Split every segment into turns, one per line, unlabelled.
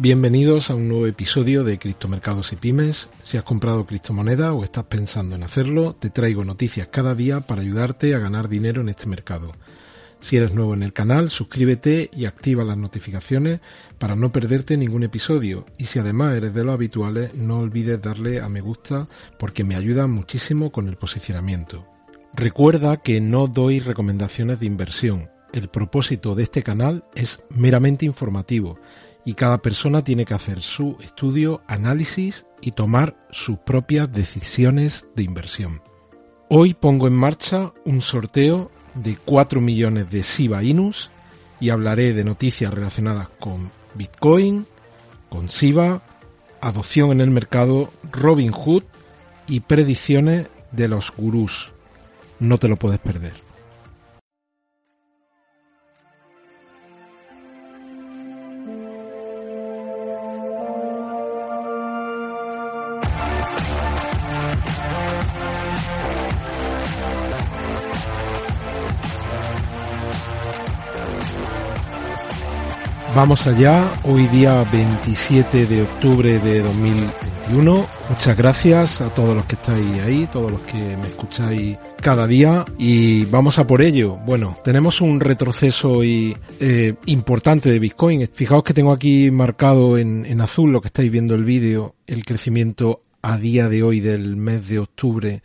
Bienvenidos a un nuevo episodio de Criptomercados y Pymes. Si has comprado criptomoneda o estás pensando en hacerlo, te traigo noticias cada día para ayudarte a ganar dinero en este mercado. Si eres nuevo en el canal, suscríbete y activa las notificaciones para no perderte ningún episodio. Y si además eres de los habituales, no olvides darle a me gusta porque me ayuda muchísimo con el posicionamiento. Recuerda que no doy recomendaciones de inversión. El propósito de este canal es meramente informativo y cada persona tiene que hacer su estudio, análisis y tomar sus propias decisiones de inversión. Hoy pongo en marcha un sorteo de 4 millones de Shiba Inus y hablaré de noticias relacionadas con Bitcoin, con Shiba, adopción en el mercado, Robin Hood y predicciones de los gurús. No te lo puedes perder. Vamos allá, hoy día 27 de octubre de 2021. Muchas gracias a todos los que estáis ahí, todos los que me escucháis cada día y vamos a por ello. Bueno, tenemos un retroceso hoy, eh, importante de Bitcoin. Fijaos que tengo aquí marcado en, en azul lo que estáis viendo el vídeo, el crecimiento a día de hoy del mes de octubre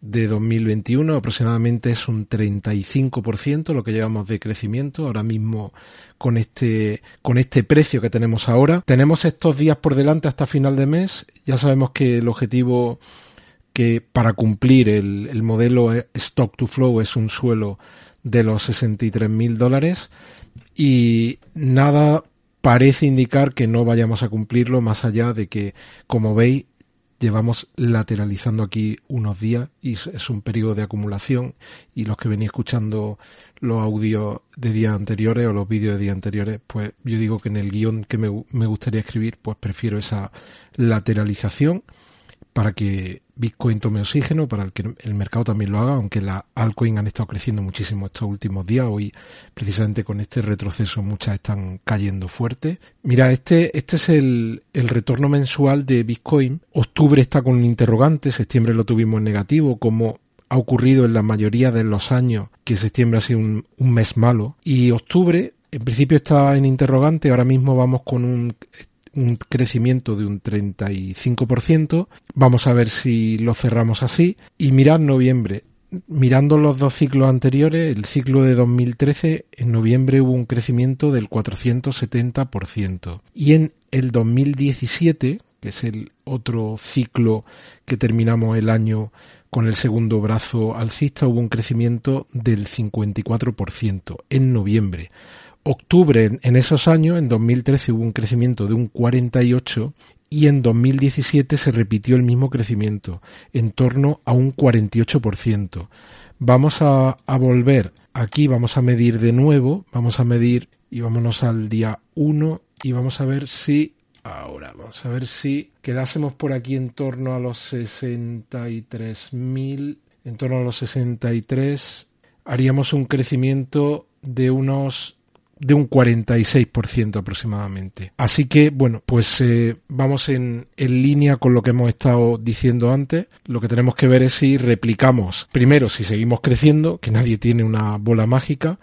de 2021 aproximadamente es un 35% lo que llevamos de crecimiento ahora mismo con este con este precio que tenemos ahora. Tenemos estos días por delante hasta final de mes. Ya sabemos que el objetivo que para cumplir el, el modelo stock to flow es un suelo de los 63 mil dólares y nada parece indicar que no vayamos a cumplirlo más allá de que, como veis, llevamos lateralizando aquí unos días y es un periodo de acumulación y los que venís escuchando los audios de días anteriores o los vídeos de días anteriores, pues yo digo que en el guion que me, me gustaría escribir, pues prefiero esa lateralización para que Bitcoin tome oxígeno, para que el mercado también lo haga, aunque las altcoins han estado creciendo muchísimo estos últimos días. Hoy, precisamente con este retroceso, muchas están cayendo fuerte. Mira, este, este es el, el retorno mensual de Bitcoin. Octubre está con un interrogante, septiembre lo tuvimos en negativo, como ha ocurrido en la mayoría de los años que septiembre ha sido un, un mes malo. Y octubre en principio está en interrogante, ahora mismo vamos con un un crecimiento de un 35%. Vamos a ver si lo cerramos así. Y mirad noviembre. Mirando los dos ciclos anteriores, el ciclo de 2013, en noviembre hubo un crecimiento del 470%. Y en el 2017, que es el otro ciclo que terminamos el año con el segundo brazo alcista, hubo un crecimiento del 54% en noviembre octubre en esos años, en 2013 hubo un crecimiento de un 48 y en 2017 se repitió el mismo crecimiento, en torno a un 48%. Vamos a, a volver aquí, vamos a medir de nuevo, vamos a medir y vámonos al día 1 y vamos a ver si ahora vamos a ver si quedásemos por aquí en torno a los 63.000 en torno a los 63 haríamos un crecimiento de unos de un 46% aproximadamente. Así que, bueno, pues eh, vamos en, línea con lo que hemos estado diciendo antes. Lo que tenemos que ver es si replicamos, primero, si seguimos creciendo, que nadie tiene una bola mágica,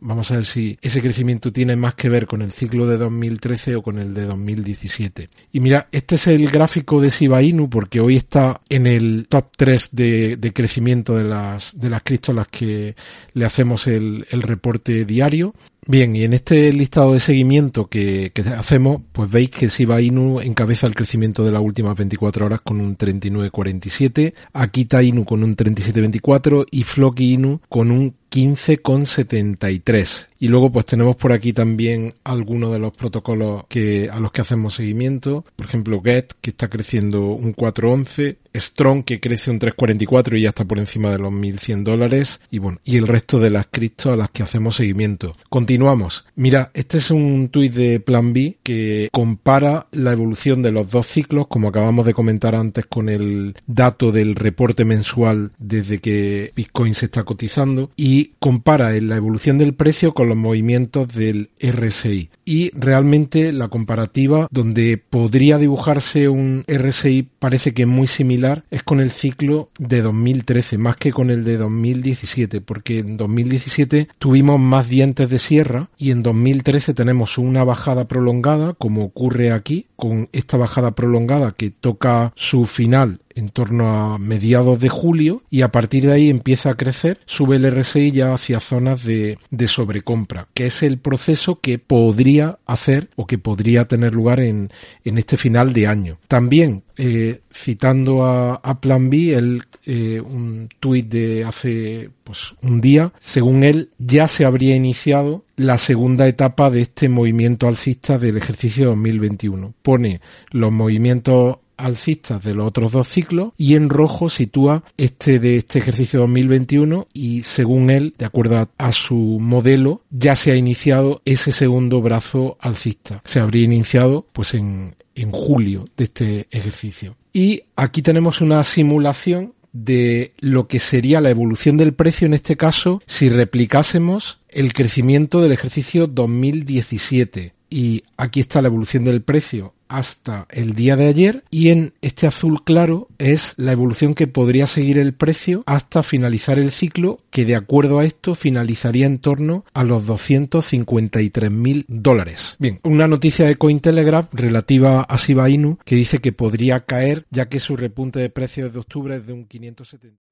Vamos a ver si ese crecimiento tiene más que ver con el ciclo de 2013 o con el de 2017. Y mira, este es el gráfico de Shiba Inu porque hoy está en el top 3 de, crecimiento de las, de las las que le hacemos el, el reporte diario. Bien, y en este listado de seguimiento que, hacemos, pues veis que Shiba Inu encabeza el crecimiento de las últimas 24 horas con un 39,47, Akita Inu con un 37,24 y Floki Inu con un 15,73. Y luego pues tenemos por aquí también algunos de los protocolos que, a los que hacemos seguimiento. Por ejemplo, Get, que está creciendo un 411. Strong, que crece un 344 y ya está por encima de los 1100 dólares. Y bueno, y el resto de las criptos a las que hacemos seguimiento. Continuamos. Mira, este es un tuit de Plan B que compara la evolución de los dos ciclos, como acabamos de comentar antes con el dato del reporte mensual desde que Bitcoin se está cotizando, y compara la evolución del precio con los movimientos del RSI. Y realmente la comparativa donde podría dibujarse un RSI parece que es muy similar es con el ciclo de 2013, más que con el de 2017, porque en 2017 tuvimos más dientes de sierra y en 2013 tenemos una bajada prolongada, como ocurre aquí, con esta bajada prolongada que toca su final en torno a mediados de julio y a partir de ahí empieza a crecer, sube el RSI ya hacia zonas de, de sobrecompra, que es el proceso que podría hacer o que podría tener lugar en, en este final de año. También, eh, citando a, a, Plan B, el, eh, un tuit de hace pues, un día, según él, ya se habría iniciado la segunda etapa de este movimiento alcista del ejercicio 2021. Pone los movimientos alcistas de los otros dos ciclos y en rojo sitúa este de este ejercicio 2021 y según él, de acuerdo a, su modelo, ya se ha iniciado ese segundo brazo alcista. Se habría iniciado pues en, en julio de este ejercicio. Y aquí tenemos una simulación de lo que sería la evolución del precio en este caso si replicásemos el crecimiento del ejercicio 2017. Y aquí está la evolución del precio hasta el día de ayer y en este azul claro es la evolución que podría seguir el precio hasta finalizar el ciclo que de acuerdo a esto finalizaría en torno a los 253 mil dólares. Bien, una noticia de Cointelegraph relativa a Shiba Inu que dice que podría caer ya que su repunte de precios de octubre es de un 570.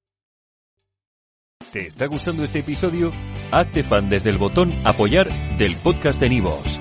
¿Te está gustando este episodio? Hazte fan desde el botón apoyar del podcast de Nivos.